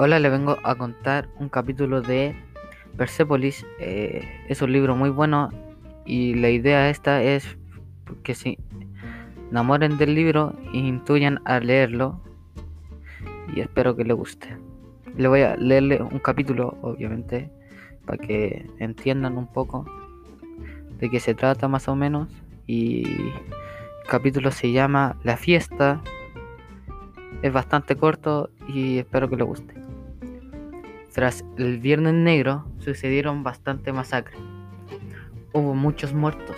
Hola, le vengo a contar un capítulo de Persepolis. Eh, es un libro muy bueno y la idea esta es que se enamoren del libro e intuyan a leerlo y espero que le guste. Le voy a leerle un capítulo, obviamente, para que entiendan un poco de qué se trata más o menos. Y el capítulo se llama La fiesta. Es bastante corto y espero que le guste. Tras el Viernes Negro sucedieron bastante masacres. Hubo muchos muertos.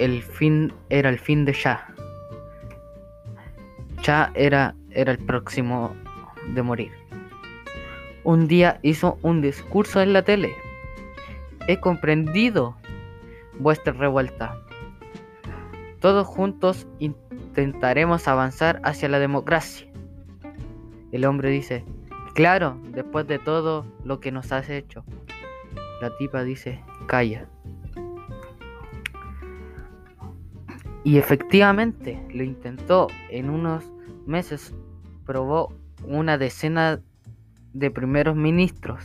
El fin era el fin de Shah. Shah era, era el próximo de morir. Un día hizo un discurso en la tele. He comprendido vuestra revuelta. Todos juntos intentaremos avanzar hacia la democracia. El hombre dice, Claro, después de todo lo que nos has hecho. La tipa dice, calla. Y efectivamente lo intentó. En unos meses probó una decena de primeros ministros,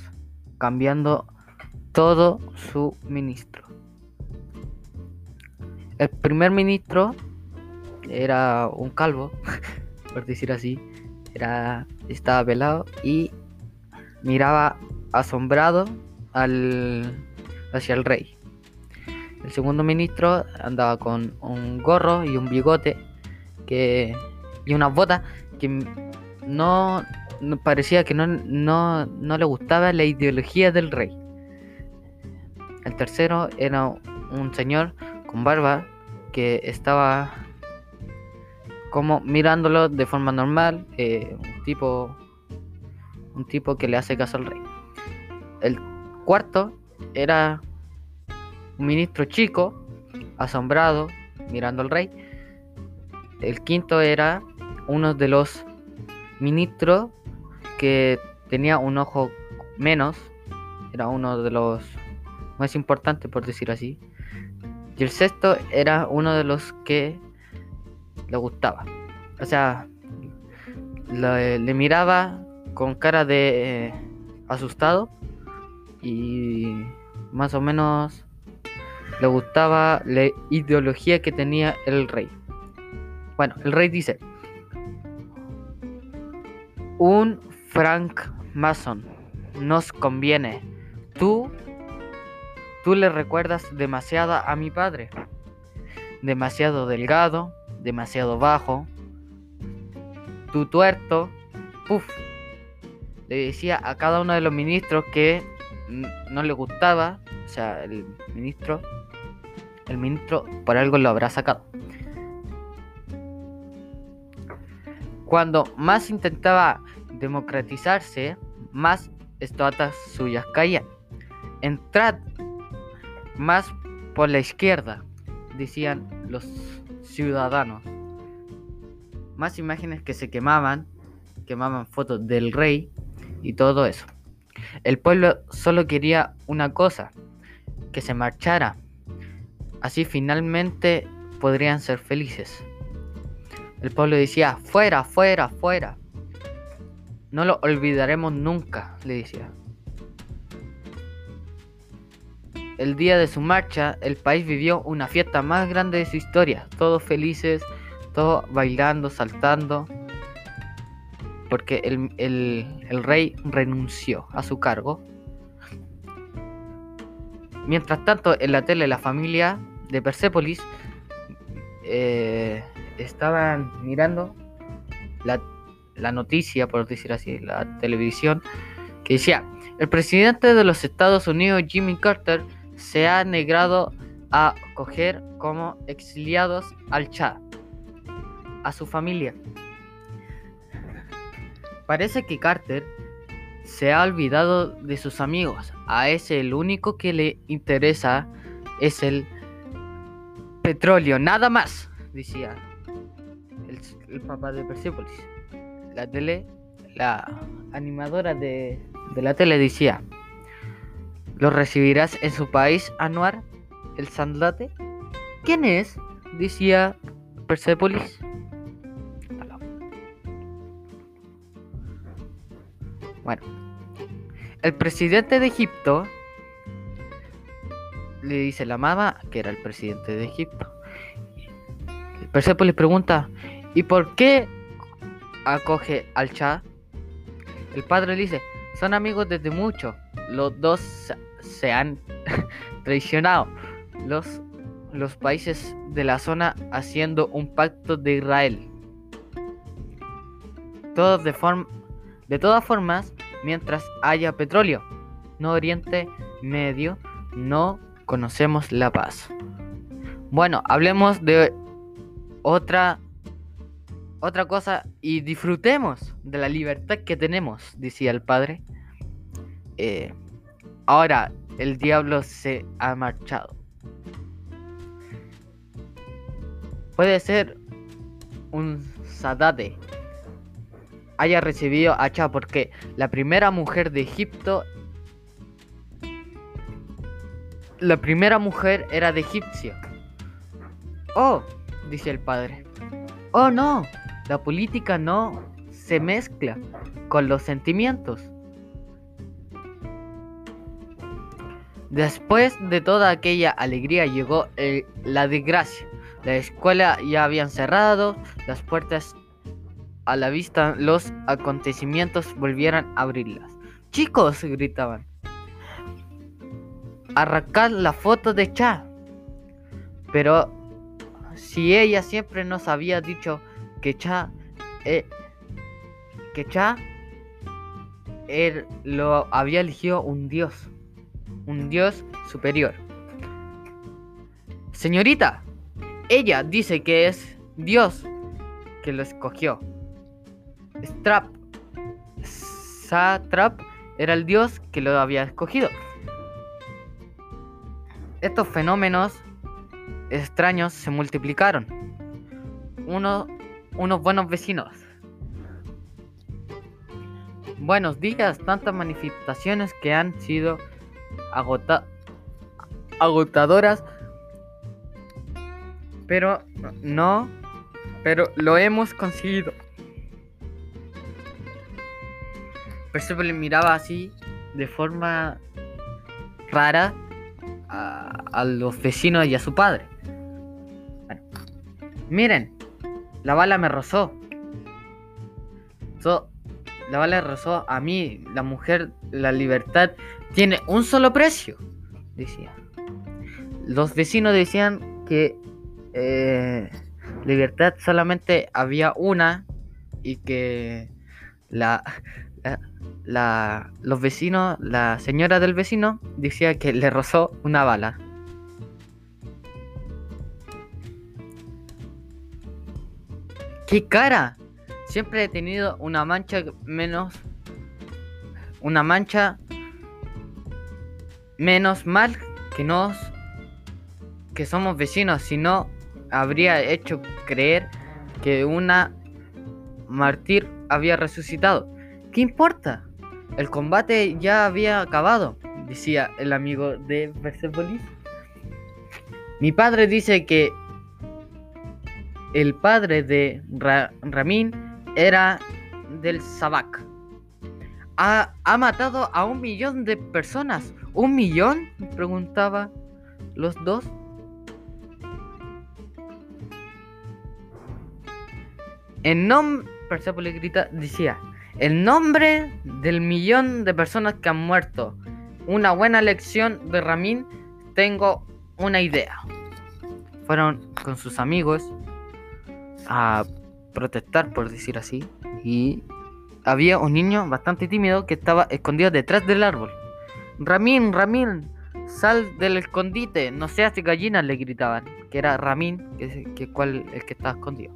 cambiando todo su ministro. El primer ministro era un calvo, por decir así, era, estaba pelado y miraba asombrado al, hacia el rey. El segundo ministro andaba con un gorro y un bigote que, y unas botas que no, parecía que no, no, no le gustaba la ideología del rey. El tercero era un señor con barba que estaba como mirándolo de forma normal, eh, un tipo un tipo que le hace caso al rey. El cuarto era un ministro chico, asombrado, mirando al rey. El quinto era uno de los ministros que tenía un ojo menos, era uno de los más importantes por decir así. Y el sexto era uno de los que le gustaba. O sea, le, miraba con cara de eh, asustado y más o menos le gustaba la ideología que tenía el rey. Bueno, el rey dice, un Frank Mason nos conviene. Tú, tú le recuerdas demasiado a mi padre. Demasiado delgado, demasiado bajo, tu tuerto, puff, le decía a cada uno de los ministros que no le gustaba, o sea, el ministro, el ministro por algo lo habrá sacado. Cuando más intentaba democratizarse, más estatuas suyas caían. Entrad más por la izquierda, decían los ciudadanos. Más imágenes que se quemaban, quemaban fotos del rey y todo eso. El pueblo solo quería una cosa, que se marchara. Así finalmente podrían ser felices. El pueblo decía, fuera, fuera, fuera. No lo olvidaremos nunca, le decía. El día de su marcha, el país vivió una fiesta más grande de su historia, todos felices, todos bailando, saltando, porque el, rey renunció a su cargo. Mientras tanto, en la tele, la familia de Persépolis eh, estaban mirando la, la noticia, por decir así, la televisión, que decía, el presidente de los Estados Unidos, Jimmy Carter, se ha negado a coger como exiliados al Chad, a su familia. Parece que Carter se ha olvidado de sus amigos. A ese el único que le interesa es el petróleo, nada más, decía el, papá de Persepolis. La tele, la animadora de, de la tele decía, ¿Lo recibirás en su país, Anuar, el Sandlate? ¿Quién es? decía Persepolis. Bueno, el presidente de Egipto le dice la mamá que era el presidente de Egipto. Persepolis le pregunta, ¿y por qué acoge al Cha? El padre le dice, son amigos desde mucho. Los dos se han traicionado. Los, los países de la zona haciendo un pacto de Israel. Todos de, forma, de todas formas, mientras haya petróleo, no Oriente Medio, no conocemos la paz. Bueno, hablemos de otra otra cosa y disfrutemos de la libertad que tenemos, decía el padre. Eh, ahora el diablo se ha marchado. Puede ser un Sadate haya recibido a Cha porque la primera mujer de Egipto la primera mujer era de egipcio. Oh, dice el padre. Oh no, la política no se mezcla con los sentimientos. Después de toda aquella alegría llegó la desgracia. La escuela ya habían cerrado, las puertas a la vista, los acontecimientos volvieran a abrirlas. Chicos, gritaban, arrancar la foto de Cha. Pero si ella siempre nos había dicho que Cha, eh, que Cha él lo había elegido un dios, un dios superior. Señorita, ella dice que es Dios que lo escogió. Strap, Satrap era el dios que lo había escogido. Estos fenómenos extraños se multiplicaron. Uno, unos buenos vecinos. Buenos días, tantas manifestaciones que han sido agotadoras, pero no, pero lo hemos conseguido. le miraba así, de forma rara, a, los vecinos y a su padre. miren, la bala me rozó. La bala rozó a mí, la mujer, la libertad tiene un solo precio, decía. Los vecinos decían que eh, libertad solamente había una y que la, la, los vecinos, la señora del vecino decía que le rozó una bala. ¡Qué cara! Siempre he tenido una mancha menos... Una mancha menos mal que nos... Que somos vecinos, si no habría hecho creer que una mártir había resucitado. ¿Qué importa? El combate ya había acabado, decía el amigo de Persepolis. Mi padre dice que el padre de Ramin era del Sabak. Ha, ha, matado a un millón de personas. ¿Un millón? preguntaba los dos. En nombre, Persepolis grita, decía, el nombre del millón de personas que han muerto. Una buena lección de Ramín. Tengo una idea. Fueron con sus amigos a protestar, por decir así. Y había un niño bastante tímido que estaba escondido detrás del árbol. Ramín, Ramín, sal del escondite, no seas gallina, le gritaban. Que era Ramín, que, que cual el que estaba escondido.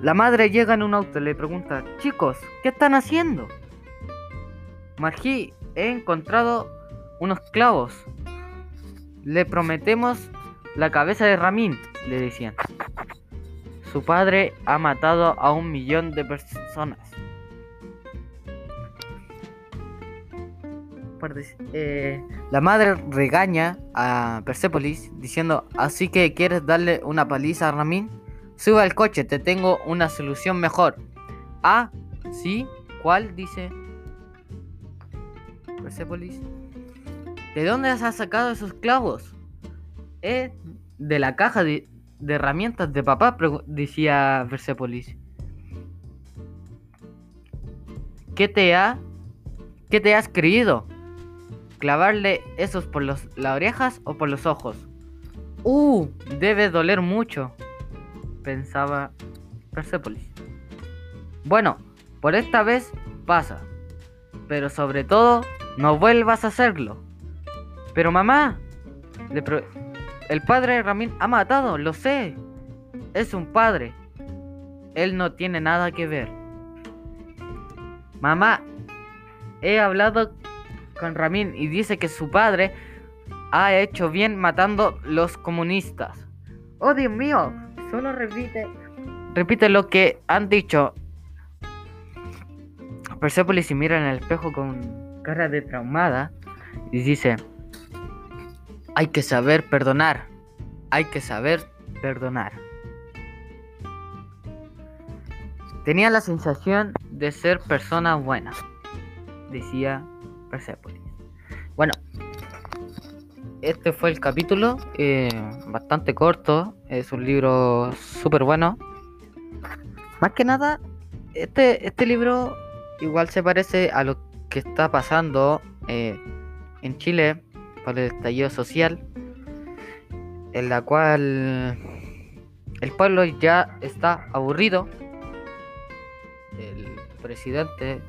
La madre llega en un auto y le pregunta, chicos, ¿qué están haciendo? Margí, he encontrado unos clavos. Le prometemos la cabeza de Ramín, le decían. Su padre ha matado a un millón de personas. Eh, la madre regaña a Persepolis diciendo, así que quieres darle una paliza a Ramín. Sube al coche, te tengo una solución mejor. Ah, ¿Sí? ¿Cuál? Dice Persepolis. ¿De dónde has sacado esos clavos? Eh, de la caja de, de herramientas de papá, decía Persepolis. ¿Qué te ha ¿Qué te has creído? ¿Clavarle esos por los, las orejas o por los ojos? ¡Uh! Debe doler mucho, pensaba Persepolis. Bueno, por esta vez pasa, pero sobre todo no vuelvas a hacerlo. Pero mamá, el padre de Ramín ha matado, lo sé. Es un padre. Él no tiene nada que ver. Mamá, he hablado con Ramín y dice que su padre ha hecho bien matando los comunistas. Oh Dios mío, solo repite, repite lo que han dicho. Persepolis se mira en el espejo con cara de traumada y dice, hay que saber perdonar, hay que saber perdonar. Tenía la sensación de ser persona buena decía Persepolis. Bueno, este fue el capítulo, eh, bastante corto, es un libro súper bueno. Más que nada, este, este libro igual se parece a lo que está pasando eh, en Chile por el estallido social, en la cual el pueblo ya está aburrido. El presidente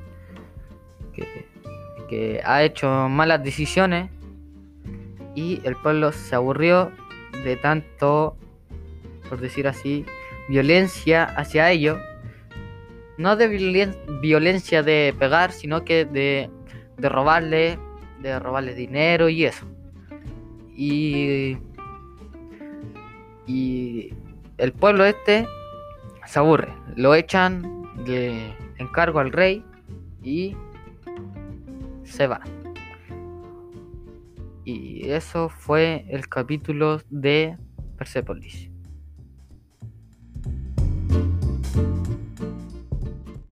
que, ha hecho malas decisiones y el pueblo se aburrió de tanto, por decir así, violencia hacia ellos. No de violencia de pegar, sino que de robarle, de robarle dinero y eso. Y, y el pueblo este se aburre, lo echan de encargo al rey y se va. Y eso fue el capítulo de Persepolis.